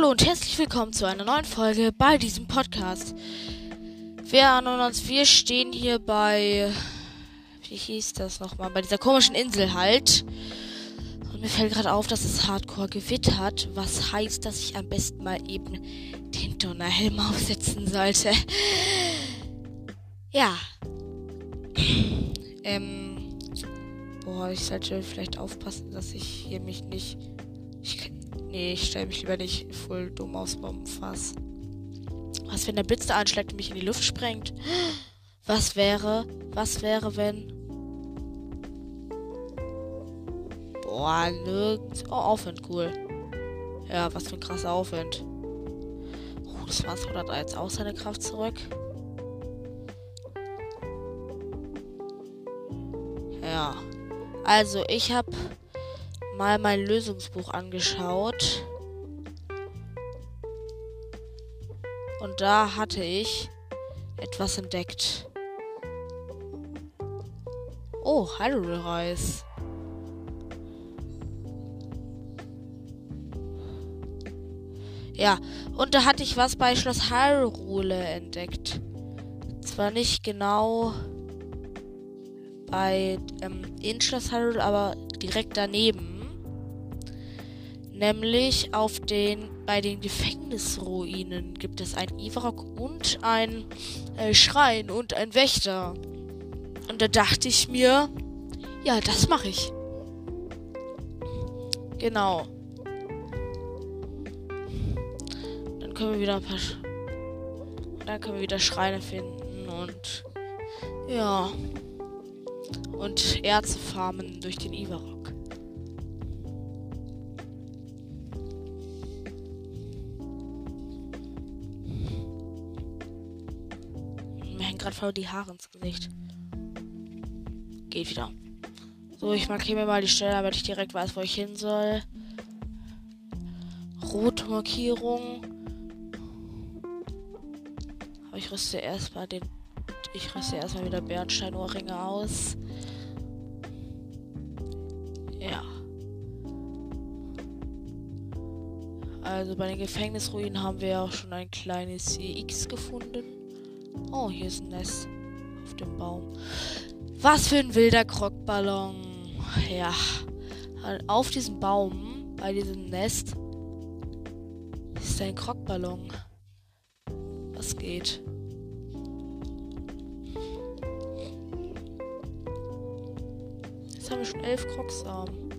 Hallo und herzlich willkommen zu einer neuen Folge bei diesem Podcast. Wir erinnern uns, wir stehen hier bei, wie hieß das nochmal, bei dieser komischen Insel halt. Und mir fällt gerade auf, dass es hardcore gewittert, was heißt, dass ich am besten mal eben den Donnerhelm aufsetzen sollte. Ja. ähm, boah, ich sollte vielleicht aufpassen, dass ich hier mich nicht, ich, Nee, ich stelle mich lieber nicht voll dumm aufs Bombenfass. Was, wenn der Blitz da anschlägt und mich in die Luft sprengt? Was wäre, was wäre, wenn... Boah, nirgends... Oh, Aufwind, cool. Ja, was für ein krasser Aufwind. Oh, das war's, hat er jetzt auch seine Kraft zurück. Ja. Also, ich habe mal mein Lösungsbuch angeschaut. Und da hatte ich etwas entdeckt. Oh, Hyrule Reis. Ja, und da hatte ich was bei Schloss Hyrule entdeckt. Zwar nicht genau bei ähm, in Schloss Hyrule, aber direkt daneben. Nämlich auf den, bei den Gefängnisruinen gibt es einen Ivarok und ein äh, Schrein und ein Wächter. Und da dachte ich mir, ja, das mache ich. Genau. Dann können wir wieder ein paar. Sch dann können wir wieder Schreine finden und. Ja. Und Erze farmen durch den Ivarok. Gerade voll die Haare ins Gesicht. Geht wieder. So, ich markiere mir mal die Stelle, damit ich direkt weiß, wo ich hin soll. Rote Markierung. Aber ich rüste erstmal den. Ich rüste erstmal wieder Bernsteinohrringe aus. Ja. Also bei den Gefängnisruinen haben wir auch schon ein kleines X gefunden. Oh, hier ist ein Nest auf dem Baum. Was für ein wilder Krockballon. Ja. Auf diesem Baum, bei diesem Nest, ist ein Krockballon. Was geht? Jetzt haben wir schon elf Krocksamen.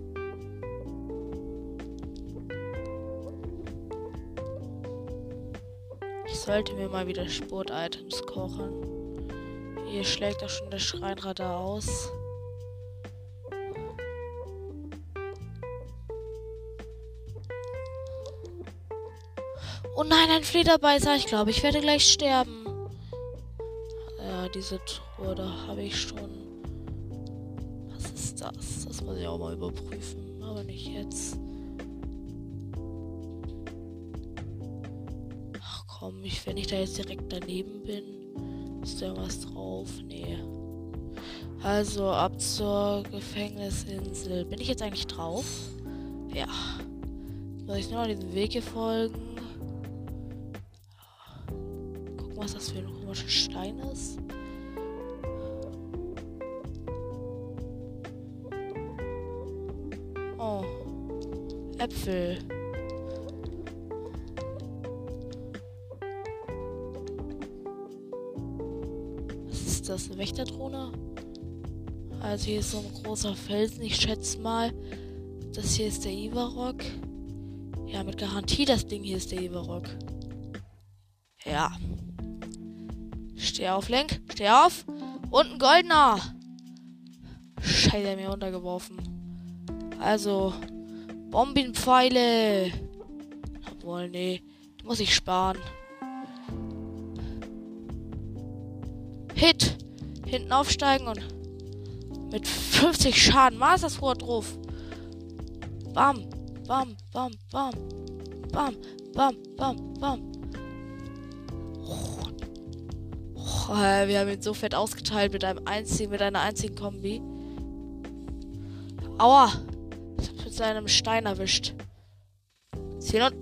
Sollte mir mal wieder Sport-Items kochen. Hier schlägt auch schon der Schreinradar aus. Oh nein, ein Flederbeißer. Ich glaube, ich werde gleich sterben. Ja, diese Truhe, da habe ich schon. Was ist das? Das muss ich auch mal überprüfen. Aber nicht jetzt. Ich, wenn ich da jetzt direkt daneben bin, ist da was drauf? Nee. Also ab zur Gefängnisinsel. Bin ich jetzt eigentlich drauf? Ja. Soll ich nur noch diesen Weg hier folgen? Gucken, was das für ein komischer Stein ist. Oh. Äpfel. Das eine Wächterdrohne? Also hier ist so ein großer Felsen. Ich schätze mal, das hier ist der Ivarok. Ja, mit Garantie das Ding hier ist der Ivarok. Ja. Steh auf, Lenk. Steh auf. Und ein goldener. Scheiße, er mir runtergeworfen. Also, Bombenpfeile. Obwohl, nee. Die muss ich sparen. Hit hinten aufsteigen und mit 50 Schaden Master Sword drauf. Bam, bam, bam, bam, bam, bam, bam, bam. Oh. Oh, wir haben ihn so fett ausgeteilt mit einem einzigen, mit einer einzigen Kombi. Aua! Ich hab's mit seinem Stein erwischt. Ziel und.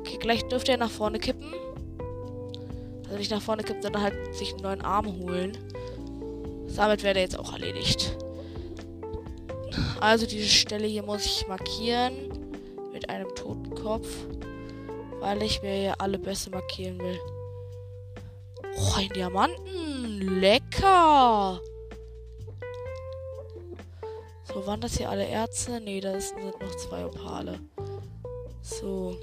Okay, gleich dürfte er nach vorne kippen. Also nicht nach vorne kippen, sondern halt sich einen neuen Arm holen. Damit wäre er jetzt auch erledigt. Also diese Stelle hier muss ich markieren. Mit einem Totenkopf. Weil ich mir ja alle Bässe markieren will. Oh, ein Diamanten. Lecker. So, waren das hier alle Erze? Ne, da sind noch zwei Opale. So.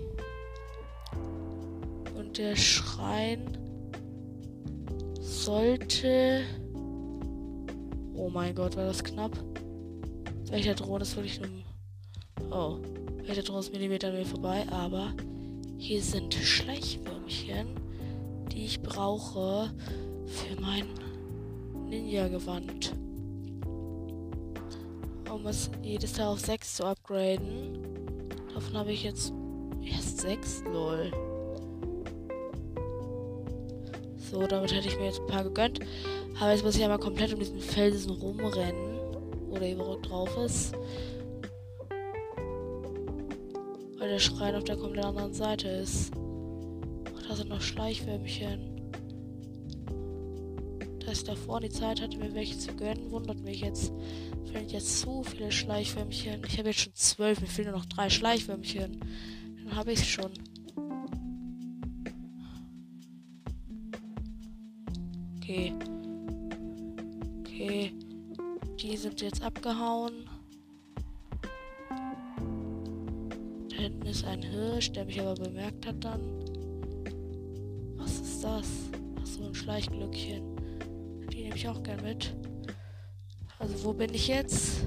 Und der Schrein sollte. Oh mein Gott, war das knapp. Welcher Drohne ist wirklich nur. Oh. Welcher Drohne ist Millimeter an mir vorbei, aber hier sind Schleichwürmchen, die ich brauche für mein Ninja-Gewand. Um es jedes Teil auf 6 zu upgraden. Davon habe ich jetzt erst 6. Lol. So, damit hätte ich mir jetzt ein paar gegönnt. Aber jetzt muss ich einmal komplett um diesen Felsen rumrennen. Wo der Überrock drauf ist. Weil der Schrein auf der komplett anderen Seite ist. Ach, da sind noch Schleichwürmchen. Dass ich davor die Zeit hatte, mir welche zu gönnen, wundert mich jetzt. Fehlen jetzt so viele Schleichwürmchen. Ich habe jetzt schon zwölf, mir fehlen nur noch drei Schleichwürmchen. Dann habe ich es schon. Jetzt abgehauen. Da hinten ist ein Hirsch, der mich aber bemerkt hat dann. Was ist das? Ach so, ein Schleichglückchen. Die nehme ich auch gern mit. Also wo bin ich jetzt?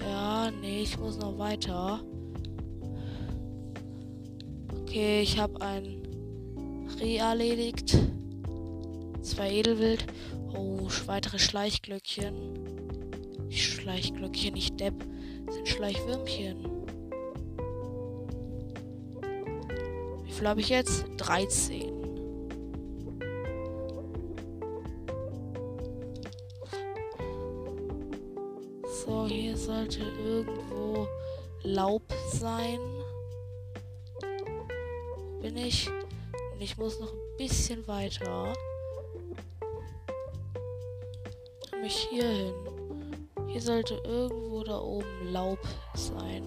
Ja, nee, ich muss noch weiter. Okay, ich habe ein Reh erledigt. Zwei Edelwild. Oh, weitere Schleichglöckchen. Schleichglöckchen, nicht Depp. Das sind Schleichwürmchen. Wie viel habe ich jetzt? 13. So, hier sollte irgendwo Laub sein. Bin ich? Ich muss noch ein bisschen weiter. mich hier hin. Hier sollte irgendwo da oben Laub sein.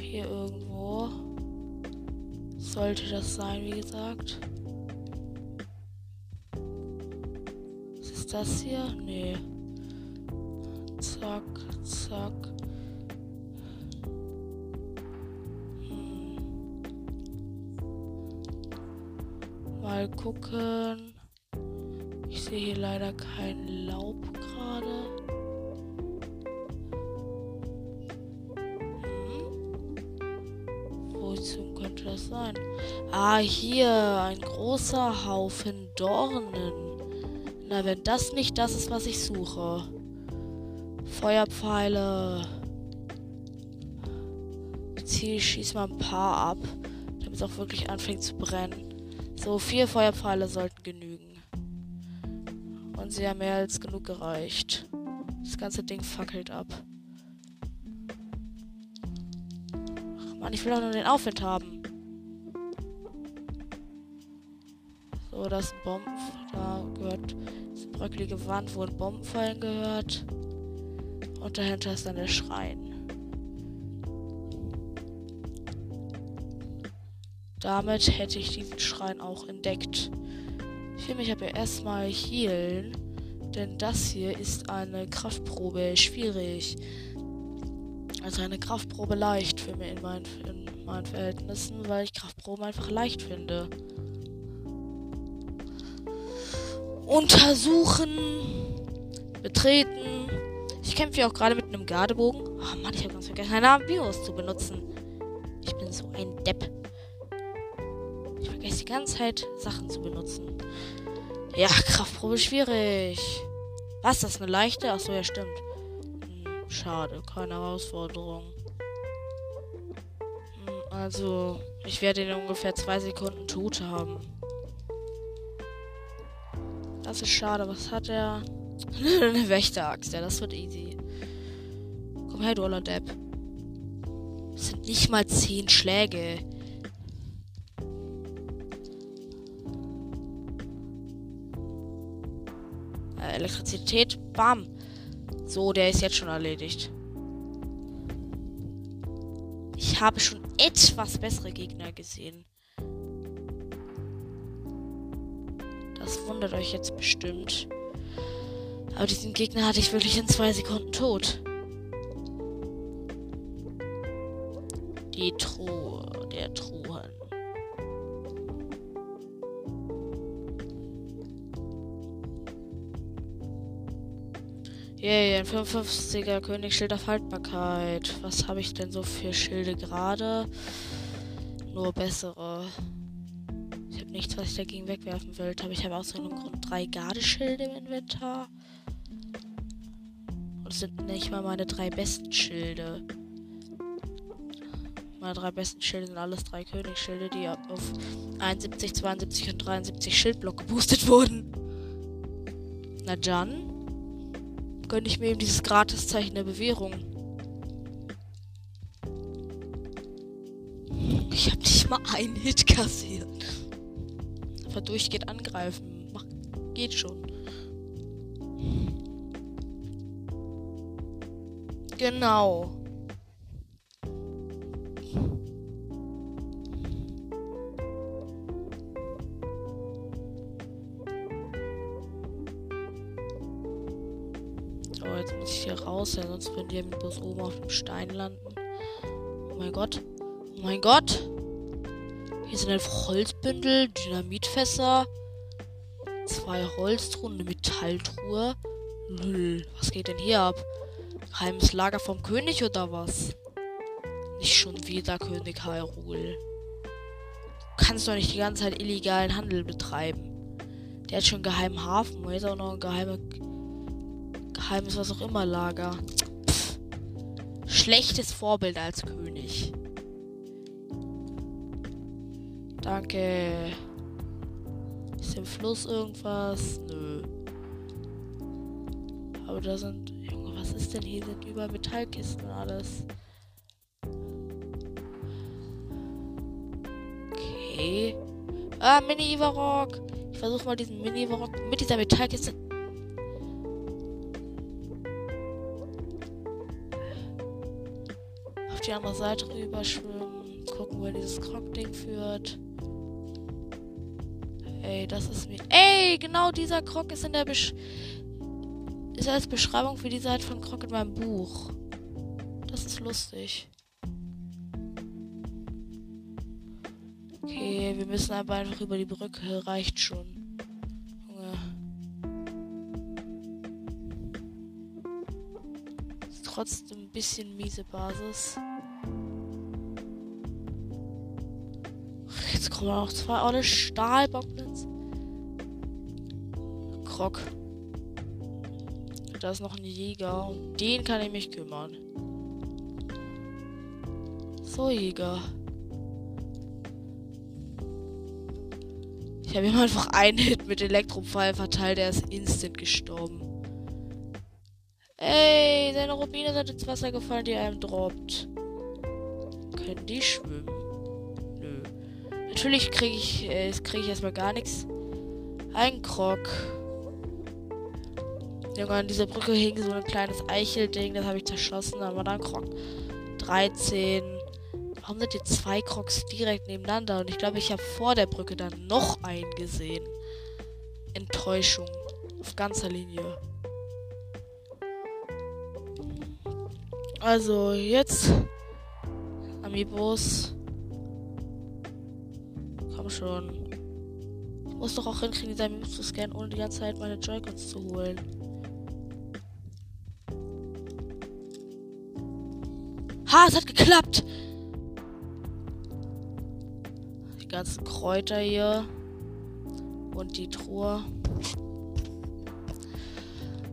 Hier irgendwo sollte das sein, wie gesagt. Was ist das hier? Nee. Zack, zack. Hm. Mal gucken sehe hier leider kein Laub gerade. Hm. Wozu könnte das sein? Ah, hier ein großer Haufen Dornen. Na, wenn das nicht das ist, was ich suche. Feuerpfeile. Ich schieße mal ein paar ab, damit es auch wirklich anfängt zu brennen. So, vier Feuerpfeile sollten genügen. Und sie haben mehr als genug gereicht. Das ganze Ding fackelt ab. Ach man, ich will doch nur den Aufwind haben. So, das Bomben. Da gehört eine bröckelige Wand, wo ein Bombenfallen gehört. Und dahinter ist dann der Schrein. Damit hätte ich diesen Schrein auch entdeckt. Ich will mich aber erstmal healen. Denn das hier ist eine Kraftprobe schwierig. Also eine Kraftprobe leicht für mich in meinen, in meinen Verhältnissen, weil ich Kraftproben einfach leicht finde. Untersuchen. Betreten. Ich kämpfe ja auch gerade mit einem Gardebogen. Oh Mann, ich habe ganz vergessen, einen Ambios zu benutzen. Ich bin so ein Depp. Ich vergesse die ganze Zeit, Sachen zu benutzen. Ja, Kraftprobe schwierig. Was, das ist eine leichte? Achso, ja, stimmt. Hm, schade, keine Herausforderung. Hm, also, ich werde in ungefähr zwei Sekunden tot haben. Das ist schade. Was hat er? eine Wächteraxt. Ja, das wird easy. Komm her, du Depp. Das sind nicht mal 10 Schläge. Elektrizität, bam. So, der ist jetzt schon erledigt. Ich habe schon etwas bessere Gegner gesehen. Das wundert euch jetzt bestimmt. Aber diesen Gegner hatte ich wirklich in zwei Sekunden tot. Die Truhe der Truhen. Yay, ein 55er Königsschild auf Haltbarkeit. Was habe ich denn so für Schilde gerade? Nur bessere. Ich habe nichts, was ich dagegen wegwerfen will. Aber ich habe aus irgendeinem Grund drei Gardeschilde im Inventar. Und es sind nicht mal meine drei besten Schilde. Meine drei besten Schilde sind alles drei Königsschilde, die auf 71, 72 und 73 Schildblock geboostet wurden. Na dann gönne ich mir eben dieses Gratiszeichen der Bewährung. Ich habe nicht mal einen Hit kassiert. Aber durchgeht angreifen. Mach, geht schon. Genau. Raus, ja, sonst würden die mit bloß oben auf dem Stein landen. Oh mein Gott. Oh mein Gott. Hier sind einfach Holzbündel, Dynamitfässer, zwei Holztruhen, eine Metalltruhe. Lül, was geht denn hier ab? Geheimes Lager vom König oder was? Nicht schon wieder König Hyrule. Du kannst doch nicht die ganze Zeit illegalen Handel betreiben. Der hat schon einen geheimen Hafen, wo ist auch noch ein geheimer geheimes was auch immer Lager. Pff. Schlechtes Vorbild als König. Danke. Ist im Fluss irgendwas? Nö. Aber da sind. Junge, was ist denn hier? Sind über Metallkisten und alles. Okay. Ah, Mini-Ivarok. Ich versuche mal diesen Mini-Ivarok mit dieser Metallkiste die andere Seite rüber schwimmen. Gucken, wo dieses Krog-Ding führt. Ey, das ist mir. Ey, genau dieser Krog ist in der Besch ist als Beschreibung für die Seite von Krog in meinem Buch. Das ist lustig. Okay, wir müssen aber einfach über die Brücke. Reicht schon. Junge. Ist trotzdem ein bisschen miese Basis. Jetzt kommen noch zwei alle Stahlbockblitz. Krog. Da ist noch ein Jäger und den kann ich mich kümmern. So, Jäger. Ich habe ihm einfach einen Hit mit Elektropfeil verteilt, der ist instant gestorben. Ey, seine Rubine sind ins Wasser gefallen, die einem droppt. Können die schwimmen? Natürlich kriege ich, äh, krieg ich erstmal gar nichts. Ein Krog. Junge, an dieser Brücke hing so ein kleines Eichelding, das habe ich zerschossen, aber dann Krog. 13. Warum sind die zwei Krogs direkt nebeneinander? Und ich glaube, ich habe vor der Brücke dann noch einen gesehen. Enttäuschung. Auf ganzer Linie. Also, jetzt. Amiibos komm schon. Muss doch auch hinkriegen, die Meme zu scannen, ohne die ganze Zeit meine Joy-Cons zu holen. Ha, es hat geklappt! Die ganzen Kräuter hier. Und die Truhe.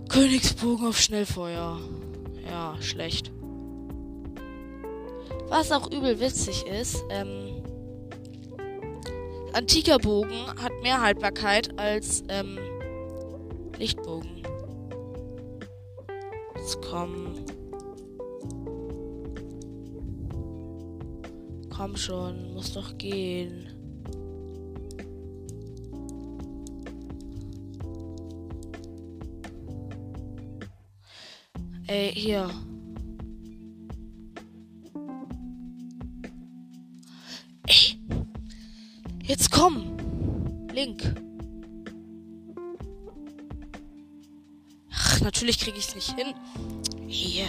Königsbogen auf Schnellfeuer. Ja, schlecht. Was auch übel witzig ist, ähm, Antiker Bogen hat mehr Haltbarkeit als ähm, Lichtbogen. Jetzt kommen. komm schon, muss doch gehen. Ey, hier. Natürlich kriege ich es nicht hin. Hier.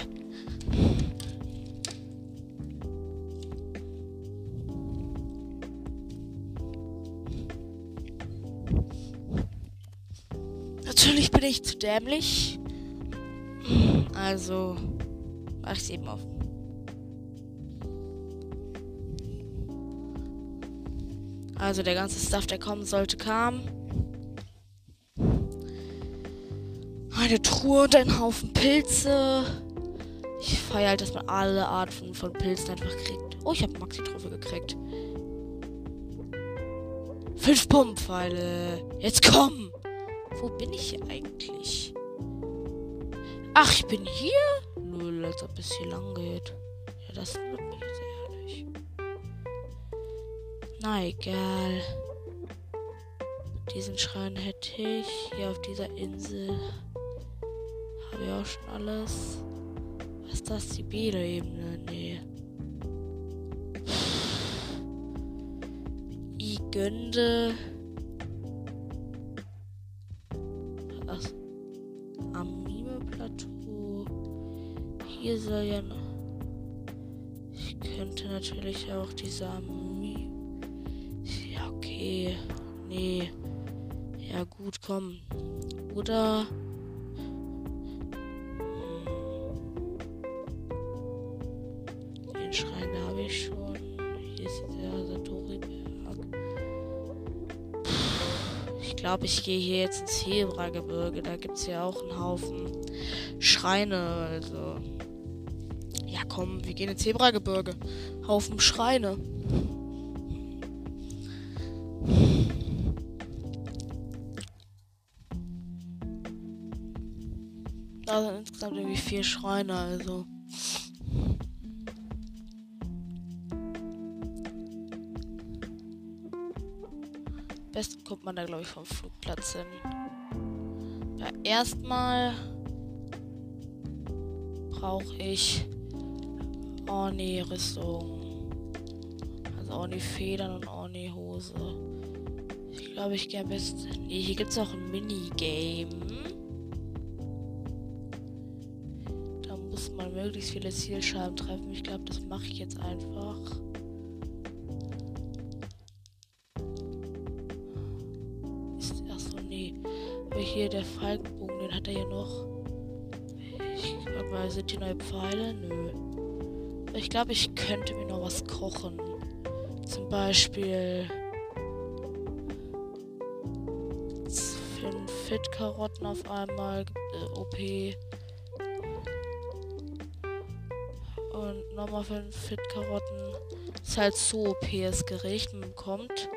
Natürlich bin ich zu dämlich. Also mach ich es eben auf. Also der ganze Stuff, der kommen sollte, kam. Eine Truhe und ein Haufen Pilze. Ich feiere halt, dass man alle Arten von Pilzen einfach kriegt. Oh, ich habe Maxi-Trophäe gekriegt. Fünf Bombenpfeile. Jetzt komm! Wo bin ich hier eigentlich? Ach, ich bin hier? Null, als ob es hier lang geht. Ja, das wird mich jetzt ehrlich. Na egal. Diesen Schrein hätte ich. Hier auf dieser Insel ich auch schon alles. Was ist das? Die Bede-Ebene? Nee. Igönde. hier soll ja noch. Ich könnte natürlich auch diese Armee. Ja, okay. Nee. Ja, gut, komm. Oder. Ich gehe hier jetzt ins Hebra-Gebirge. Da gibt es ja auch einen Haufen Schreine. Also komm, wir gehen ins Zebragebirge. Haufen Schreine. Da sind insgesamt irgendwie vier Schreine, also. Besten kommt man da, glaube ich, vom Flugplatz hin. Ja, erstmal brauche ich Orni-Rüstung. Also Orni-Federn und Orni-Hose. Ich glaube, ich gehe am besten. Nee, hier gibt es auch ein Minigame. Da muss man möglichst viele Zielscheiben treffen. Ich glaube, das mache ich jetzt einfach. Hier der Falkenbogen, den hat er ja noch. Ich glaube mal, sind die neue Pfeile? Nö. Ich glaube, ich könnte mir noch was kochen. Zum Beispiel fünf Fit-Karotten auf einmal. Äh, OP. Und nochmal fünf Fit-Karotten. Ist halt so OP das Gericht. Man bekommt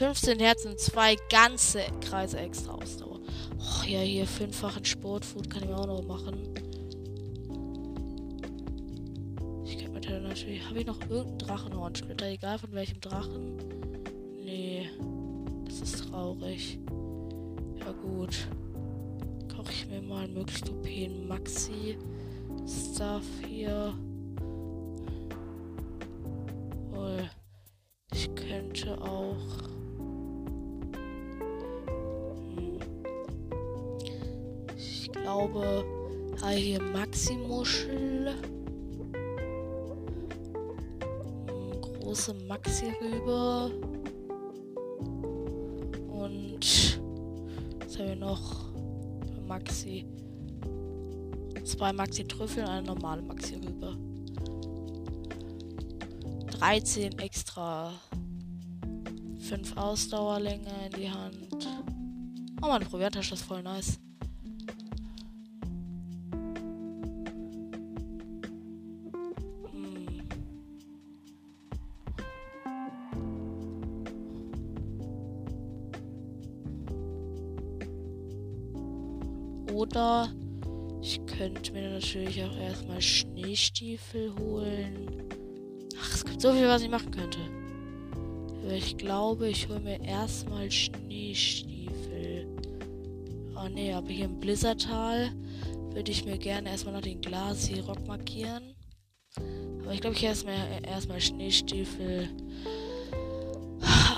15 Herzen, zwei ganze Kreise extra Ausdauer. Och ja, hier fünffachen Sportfood kann ich mir auch noch machen. natürlich. Habe ich noch irgendeinen Drachenhornsplitter? Egal von welchem Drachen. Nee. Das ist traurig. Ja gut. Koche ich mir mal möglichst OP Maxi Stuff hier. Hier Maxi-Muschel. große Maxi rüber. Und was haben wir noch? Maxi. Zwei Maxi Trüffel und eine normale Maxi rüber. 13 extra. 5 Ausdauerlänge in die Hand. Oh, meine Provianttasche ist voll nice. Oder ich könnte mir natürlich auch erstmal Schneestiefel holen. So viel, was ich machen könnte. Aber ich glaube, ich hole mir erstmal Schneestiefel. Oh ne, aber hier im Blizzardtal würde ich mir gerne erstmal noch den Glasi-Rock markieren. Aber ich glaube, ich erstmal erstmal Schneestiefel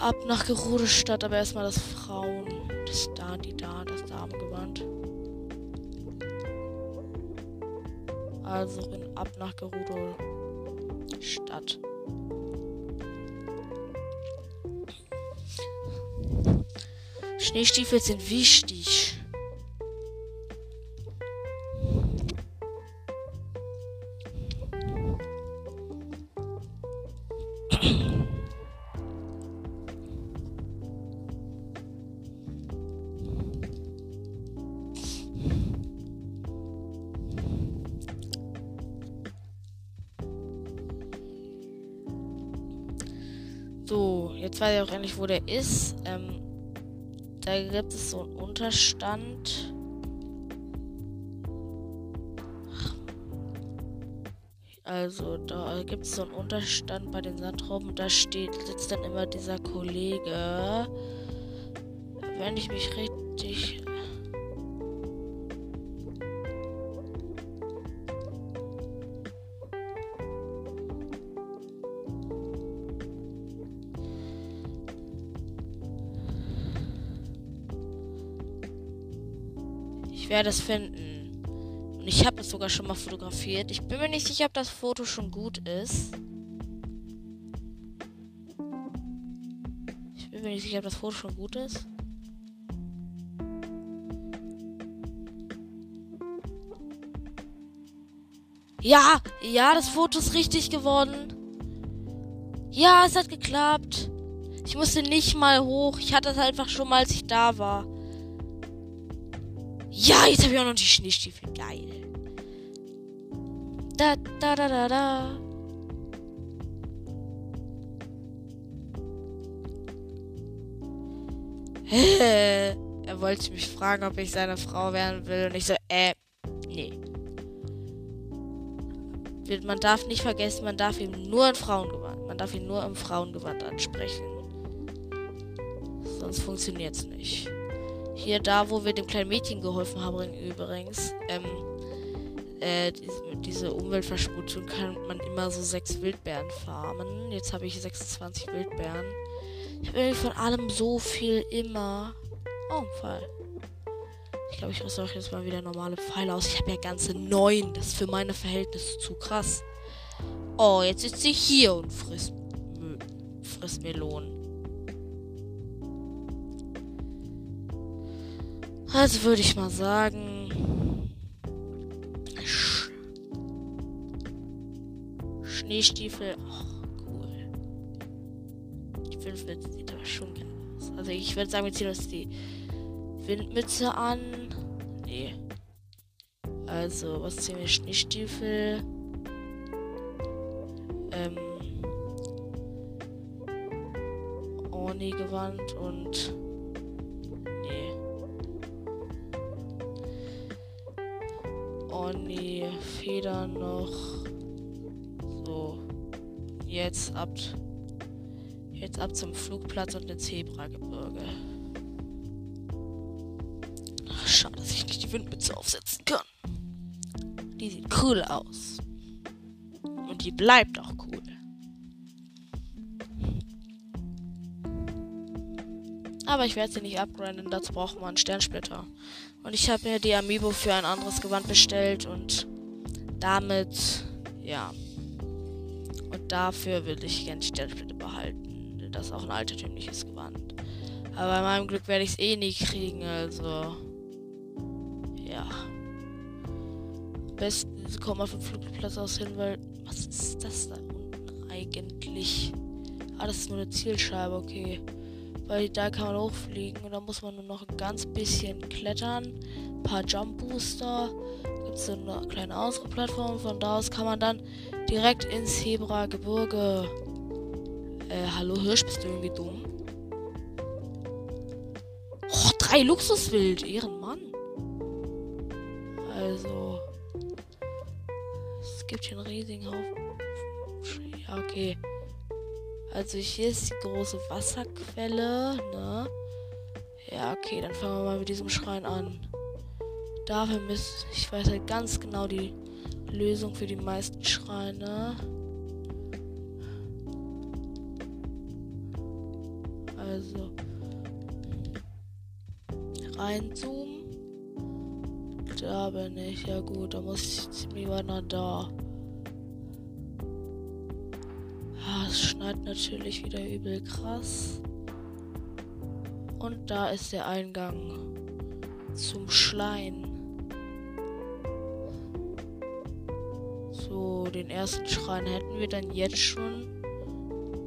ab nach Gerudestadt, aber erstmal das Frauen, das da, die da, das Damengewand. Also in, ab nach Gerudo Stadt. Schneestiefel sind wichtig. Weiß auch endlich, wo der ist. Ähm, da gibt es so einen Unterstand. Also, da gibt es so einen Unterstand bei den Sandrauben. Da steht, sitzt dann immer dieser Kollege. Wenn ich mich richtig werde es finden. Und ich habe es sogar schon mal fotografiert. Ich bin mir nicht sicher, ob das Foto schon gut ist. Ich bin mir nicht sicher, ob das Foto schon gut ist. Ja, ja, das Foto ist richtig geworden. Ja, es hat geklappt. Ich musste nicht mal hoch. Ich hatte es einfach schon mal, als ich da war. Ja, jetzt habe ich auch noch die Schneestiefel. Geil. Da, da, da, da, da. er wollte mich fragen, ob ich seine Frau werden will. Und ich so, äh, nee. Man darf nicht vergessen, man darf ihn nur in Frauengewand. Man darf ihn nur im Frauengewand ansprechen. Sonst funktioniert es nicht. Hier da, wo wir dem kleinen Mädchen geholfen haben, übrigens. Ähm, äh, diese Umweltverschmutzung kann man immer so sechs Wildbeeren farmen. Jetzt habe ich 26 Wildbeeren. Ich habe irgendwie von allem so viel immer. Oh, ein Pfeil. Ich glaube, ich rüste auch jetzt mal wieder normale Pfeile aus. Ich habe ja ganze neun. Das ist für meine Verhältnisse zu krass. Oh, jetzt sitzt sie hier und frisst, frisst Melonen. Also würde ich mal sagen. Sch Schneestiefel. Oh, cool. Die Windmütze sieht aber schon geil aus. Also ich würde sagen, wir ziehen uns die Windmütze an. Nee. Also, was ziehen wir? Schneestiefel. Ähm. Orni-Gewand und die Federn noch. So. Jetzt ab. Jetzt ab zum Flugplatz und ins Zebragebirge. Schade, dass ich nicht die Windmütze aufsetzen kann. Die sieht cool aus. Und die bleibt auch Aber ich werde sie nicht upgraden, dazu braucht man einen Sternsplitter. Und ich habe mir die Amiibo für ein anderes Gewand bestellt und damit, ja. Und dafür will ich gerne Sternsplitter behalten. Das ist auch ein altertümliches Gewand. Aber bei meinem Glück werde ich es eh nie kriegen, also. Ja. Am besten kommt man vom Flugplatz aus hin, weil. Was ist das da unten eigentlich? Ah, das ist nur eine Zielscheibe, okay weil da kann man hochfliegen und da muss man nur noch ein ganz bisschen klettern. Ein paar Jump Booster. Gibt es so eine kleine Ausruhplattform. Von da aus kann man dann direkt ins Hebra-Gebirge. Äh, hallo Hirsch, bist du irgendwie dumm? Oh, drei Luxuswild, Ehrenmann. Also. Es gibt hier einen riesigen Haufen. Ja, okay. Also hier ist die große Wasserquelle, ne? Ja, okay, dann fangen wir mal mit diesem Schrein an. Dafür müssen, ich weiß halt ganz genau die Lösung für die meisten Schreine. Also reinzoomen. Da bin ich. Ja gut, da muss ich ziemlich weit nach da. Schneit natürlich wieder übel krass. Und da ist der Eingang zum Schlein. So, den ersten Schrein hätten wir dann jetzt schon.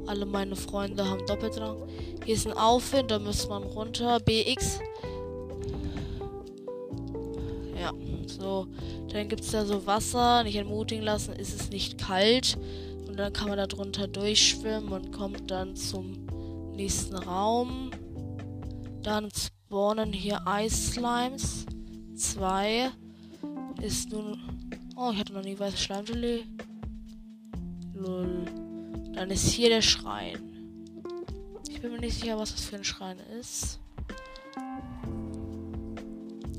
Alle meine Freunde haben doppelt lang. Hier ist ein Aufwind, da muss man runter. BX. Ja, so. Dann gibt es da so Wasser. Nicht entmutigen lassen, ist es nicht kalt. Und dann kann man da drunter durchschwimmen und kommt dann zum nächsten Raum. Dann spawnen hier Eis-Slimes. Zwei. Ist nun. Oh, ich hatte noch nie weiße Schleimgelee. Lol. Dann ist hier der Schrein. Ich bin mir nicht sicher, was das für ein Schrein ist.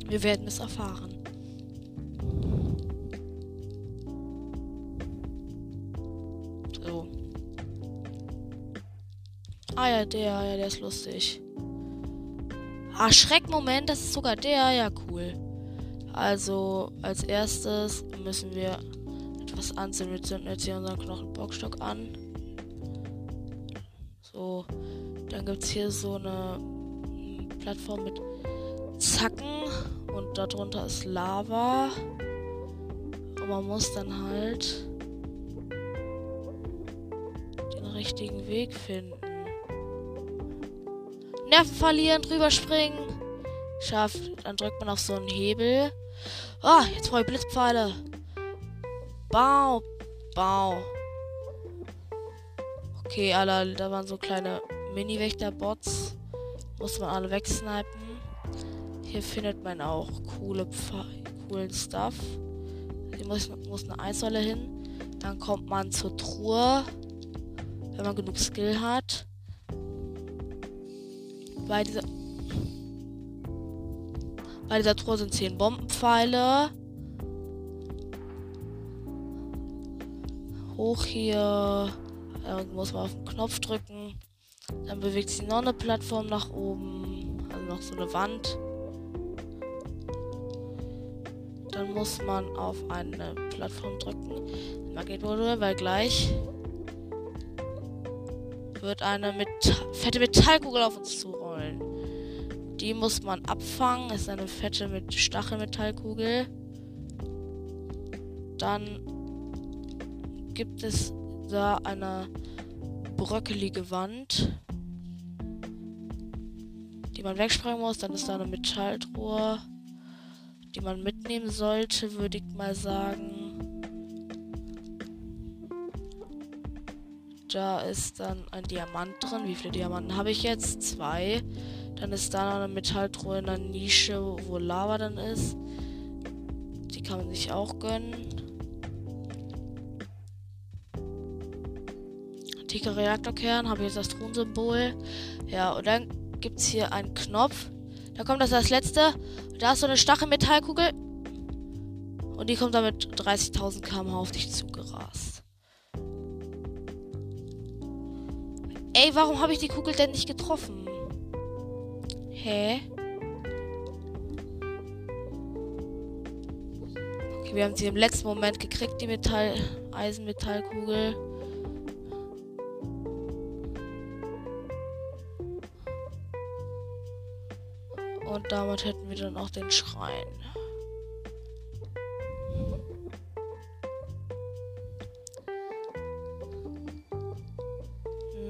Wir werden es erfahren. So. Ah ja, der, ja, der ist lustig. Ah, Schreckmoment, das ist sogar der. Ja, cool. Also, als erstes müssen wir etwas anziehen. Wir zünden jetzt hier unseren Knochenbockstock an. So, dann gibt es hier so eine Plattform mit Zacken und darunter ist Lava. Und man muss dann halt richtigen Weg finden. Nerven verlieren, drüber springen. Schafft, dann drückt man auf so einen Hebel. Ah, oh, jetzt brauche ich Blitzpfeile. Bau, bau. Okay, alle, da waren so kleine Mini-Wächter-Bots. Muss man alle wegsnipen. Hier findet man auch coole Pfe coolen Stuff. Hier muss, muss eine Eissäule hin. Dann kommt man zur Truhe, wenn man genug Skill hat bei dieser bei dieser Truhe sind 10 Bombenpfeile. Hoch hier. Irgendwo muss man auf den Knopf drücken. Dann bewegt sich noch eine Plattform nach oben. Also noch so eine Wand. Dann muss man auf eine Plattform drücken. Magnetmodul, weil gleich wird eine Met fette Metallkugel auf uns zu die muss man abfangen. Das ist eine fette mit Stachelmetallkugel. Dann gibt es da eine bröckelige Wand, die man wegsprengen muss. Dann ist da eine Metalltruhe, die man mitnehmen sollte, würde ich mal sagen. Da ist dann ein Diamant drin. Wie viele Diamanten habe ich jetzt? Zwei. Dann ist da noch eine Metalltruhe in der Nische, wo Lava dann ist. Die kann man sich auch gönnen. Antiker Reaktorkern, habe ich jetzt das Thronsymbol. Ja, und dann gibt es hier einen Knopf. Da kommt das als letzte. Da ist so eine Stachelmetallkugel. Und die kommt dann mit 30.000 km auf dich zugerast. Ey, warum habe ich die Kugel denn nicht getroffen? Hä? Okay, wir haben sie im letzten Moment gekriegt, die Metall Eisenmetallkugel. Und damit hätten wir dann auch den Schrein.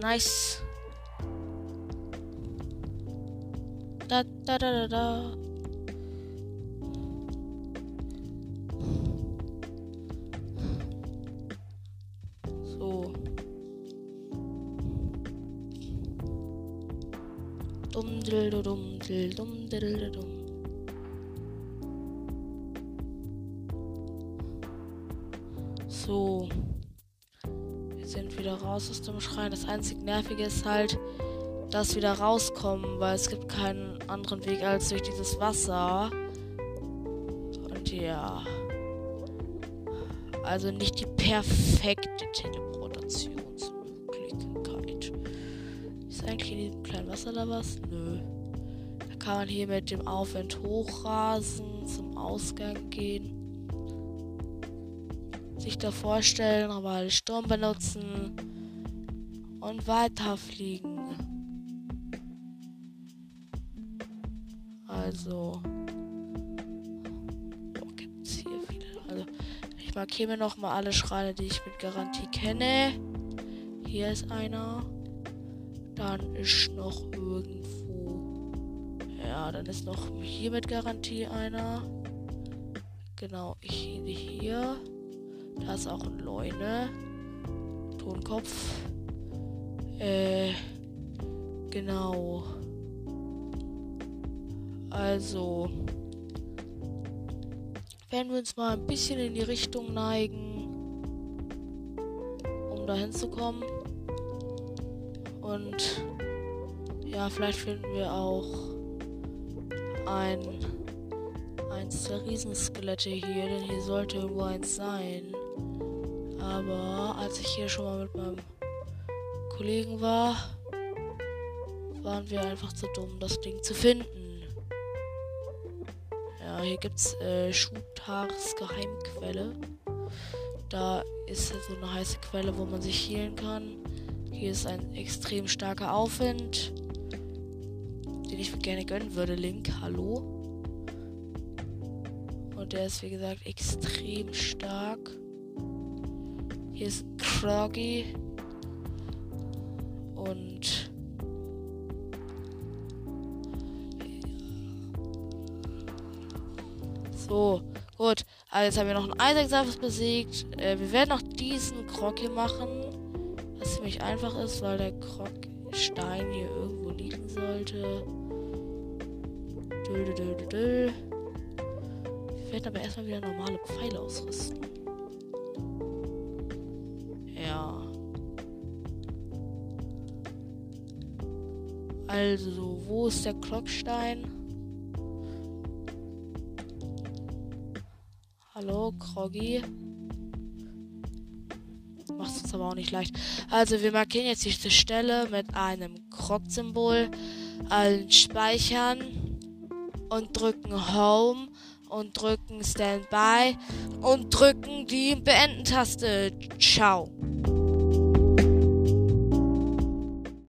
Nice. Da, da, da, da, da. So. Dumm, dill, dumm, dill, dumm, dill, dumm. So. Sind wieder raus aus dem Schrein. Das einzig Nervige ist halt, dass wieder rauskommen, weil es gibt keinen anderen Weg als durch dieses Wasser. Und ja. Also nicht die perfekte Teleportationsmöglichkeit. Ist eigentlich in diesem kleinen Wasser da was? Nö. Da kann man hier mit dem Aufwind hochrasen, zum Ausgang gehen. Sich da vorstellen, aber Sturm benutzen und weiterfliegen. Also. Boah, gibt's hier viele. Also, ich markiere mir nochmal alle Schreine, die ich mit Garantie kenne. Hier ist einer. Dann ist noch irgendwo. Ja, dann ist noch hier mit Garantie einer. Genau, hier. hier. Da ist auch ein Leune. Tonkopf. Äh. Genau. Also, werden wir uns mal ein bisschen in die Richtung neigen, um da hinzukommen. Und ja, vielleicht finden wir auch ein eins der Riesenskelette hier, denn hier sollte irgendwo eins sein. Aber als ich hier schon mal mit meinem Kollegen war, waren wir einfach zu dumm, das Ding zu finden hier gibt es äh, Schutars Geheimquelle. Da ist so eine heiße Quelle, wo man sich healen kann. Hier ist ein extrem starker Aufwind, den ich mir gerne gönnen würde. Link, hallo. Und der ist wie gesagt extrem stark. Hier ist Kroggy. Und So, gut. Also jetzt haben wir noch einen Isaac besiegt. Äh, wir werden noch diesen Krog hier machen. Was ziemlich einfach ist, weil der Krogstein hier irgendwo liegen sollte. Dö, dö, dö, dö. Wir werden aber erstmal wieder normale Pfeile ausrüsten. Also, wo ist der Klockstein? Hallo, Kroggy. Macht es uns aber auch nicht leicht. Also, wir markieren jetzt diese Stelle mit einem Krog-Symbol, allen Speichern und drücken Home und drücken Standby und drücken die Beenden-Taste. Ciao.